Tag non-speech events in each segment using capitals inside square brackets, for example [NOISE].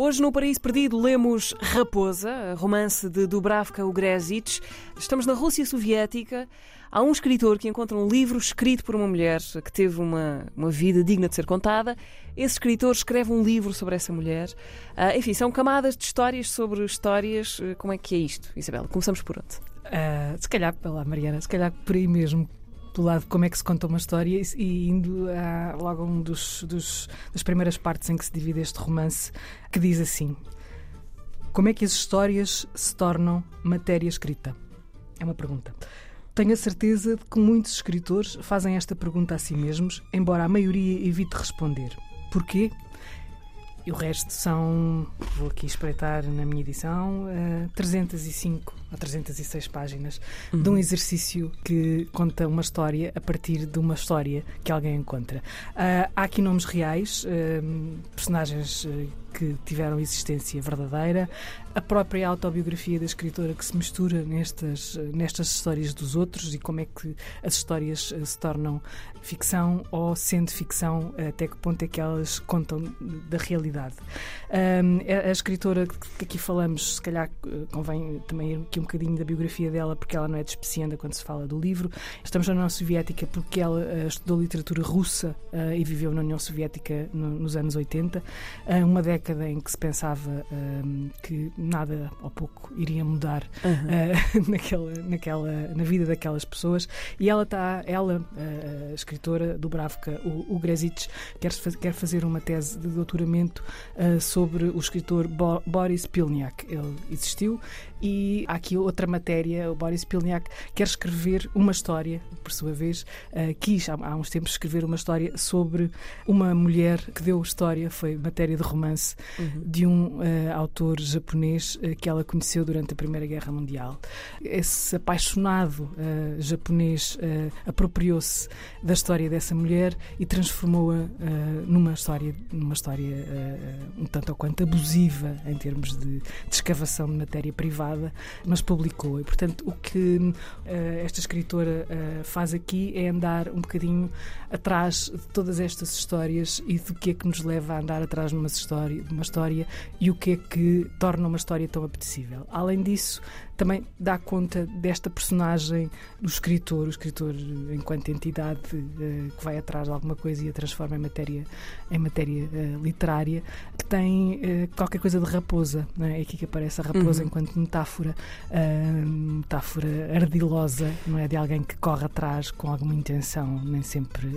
Hoje no Paraíso Perdido lemos Raposa, romance de Dubravka Ugresic. Estamos na Rússia Soviética. Há um escritor que encontra um livro escrito por uma mulher que teve uma, uma vida digna de ser contada. Esse escritor escreve um livro sobre essa mulher. Uh, enfim, são camadas de histórias sobre histórias. Uh, como é que é isto, Isabel? Começamos por onde? Uh, se calhar, pela Mariana, se calhar por aí mesmo do lado como é que se conta uma história e indo a, logo a um dos, dos, das primeiras partes em que se divide este romance, que diz assim: Como é que as histórias se tornam matéria escrita? É uma pergunta. Tenho a certeza de que muitos escritores fazem esta pergunta a si mesmos, embora a maioria evite responder. Porquê? E o resto são, vou aqui espreitar na minha edição, uh, 305 ou 306 páginas uhum. de um exercício que conta uma história a partir de uma história que alguém encontra. Uh, há aqui nomes reais, uh, personagens uh, que tiveram existência verdadeira, a própria autobiografia da escritora que se mistura nestas, nestas histórias dos outros e como é que as histórias se tornam ficção ou, sendo ficção, até que ponto é que elas contam da realidade. Um, a, a escritora que aqui falamos, se calhar convém também ir aqui um bocadinho da biografia dela, porque ela não é despecienda quando se fala do livro. Estamos na União Soviética porque ela uh, estudou literatura russa uh, e viveu na União Soviética no, nos anos 80, uh, uma década em que se pensava que nada ou pouco iria mudar uhum. uh, [LAUGHS] naquela, naquela, na vida daquelas pessoas. E ela está, ela, a escritora do Bravka, o, o Gresic, quer, quer fazer uma tese de doutoramento sobre o escritor Bo Boris Pilniak. Ele existiu e há aqui outra matéria. O Boris Pilniak quer escrever uma história, por sua vez, uh, quis há, há uns tempos escrever uma história sobre uma mulher que deu história, foi matéria de romance, uhum. de um autor japonês uh, que ela conheceu durante a Primeira Guerra Mundial. Esse apaixonado uh, japonês uh, apropriou-se da história dessa mulher e transformou-a numa história, numa história um tanto ou quanto abusiva em termos de, de escavação de matéria privada, mas publicou. E, portanto, o que esta escritora faz aqui é andar um bocadinho atrás de todas estas histórias e do que é que nos leva a andar atrás de uma história, de uma história e o que é que torna uma história tão apetecível. Além disso, também dá conta desta personagem do escritor, o escritor enquanto entidade uh, que vai atrás de alguma coisa e a transforma em matéria, em matéria uh, literária, que tem uh, qualquer coisa de raposa. Não é? é aqui que aparece a raposa uhum. enquanto metáfora, metáfora ardilosa, não é? De alguém que corre atrás com alguma intenção, nem sempre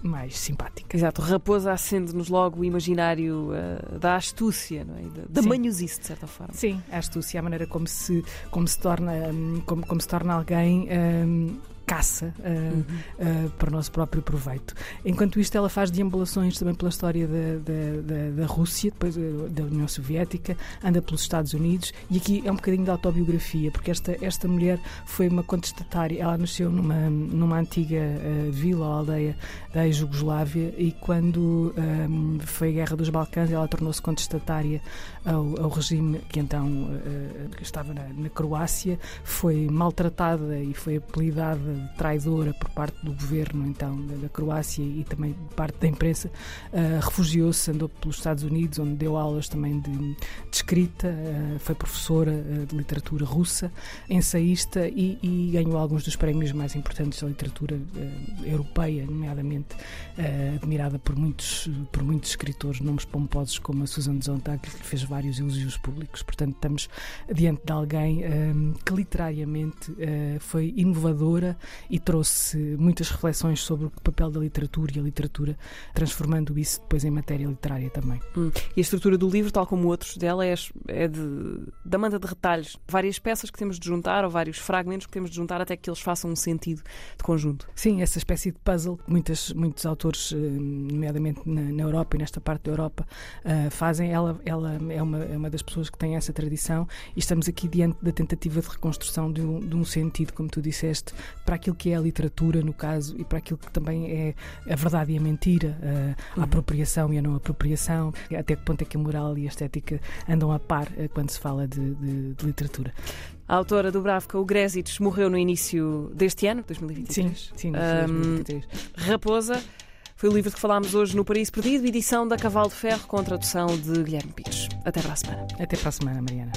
mais simpática. Exato, raposa acende-nos logo o imaginário da astúcia, não é? da, da manhosice, de certa forma. Sim, a astúcia, a maneira como se como se torna, hum, como, como se torna alguém um, caça uh, uh, para o nosso próprio proveito. Enquanto isto, ela faz deambulações também pela história da, da, da, da Rússia, depois uh, da União Soviética, anda pelos Estados Unidos e aqui é um bocadinho de autobiografia, porque esta, esta mulher foi uma contestatária, ela nasceu numa, numa antiga vila ou aldeia da Jugoslávia e quando um, foi a Guerra dos Balcãs, ela tornou-se contestatária ao, ao, regime que então estava na, na Croácia, foi maltratada e foi apelidada traidora por parte do governo então da, Croácia e também de parte da imprensa, uh, refugiou-se, andou pelos Estados Unidos, onde deu aulas também de, de escrita, uh, foi professora uh, de literatura russa, ensaísta e, e, ganhou alguns dos prémios mais importantes da literatura europeia, nomeadamente admirada por muitos, por muitos escritores, nomes pomposos como a Susan Sontag, que fez vários elogios públicos. Portanto, estamos diante de alguém que literariamente foi inovadora e trouxe muitas reflexões sobre o papel da literatura e a literatura, transformando isso depois em matéria literária também. Hum. E a estrutura do livro, tal como outros dela, é, é de, da manta de retalhos. Várias peças que temos de juntar, ou vários fragmentos que temos de juntar até que eles façam um sentido de conjunto. Sim, essa espécie de puzzle que muitas, muitos autores, eh, nomeadamente na, na Europa e nesta parte da Europa, uh, fazem. Ela, ela é, uma, é uma das pessoas que tem essa tradição e estamos aqui diante da tentativa de reconstrução de um, de um sentido, como tu disseste, para para aquilo que é a literatura, no caso, e para aquilo que também é a verdade e a mentira, a, a apropriação e a não apropriação, até que ponto é que a moral e a estética andam a par eh, quando se fala de, de, de literatura. A autora do Bravka, o Grésitz, morreu no início deste ano, 2023. Sim, sim, um, 2023. Raposa. Foi o livro que falámos hoje no Paris Perdido, edição da Cavalo de Ferro, com tradução de Guilherme Pires. Até para a semana. Até para a semana, Mariana.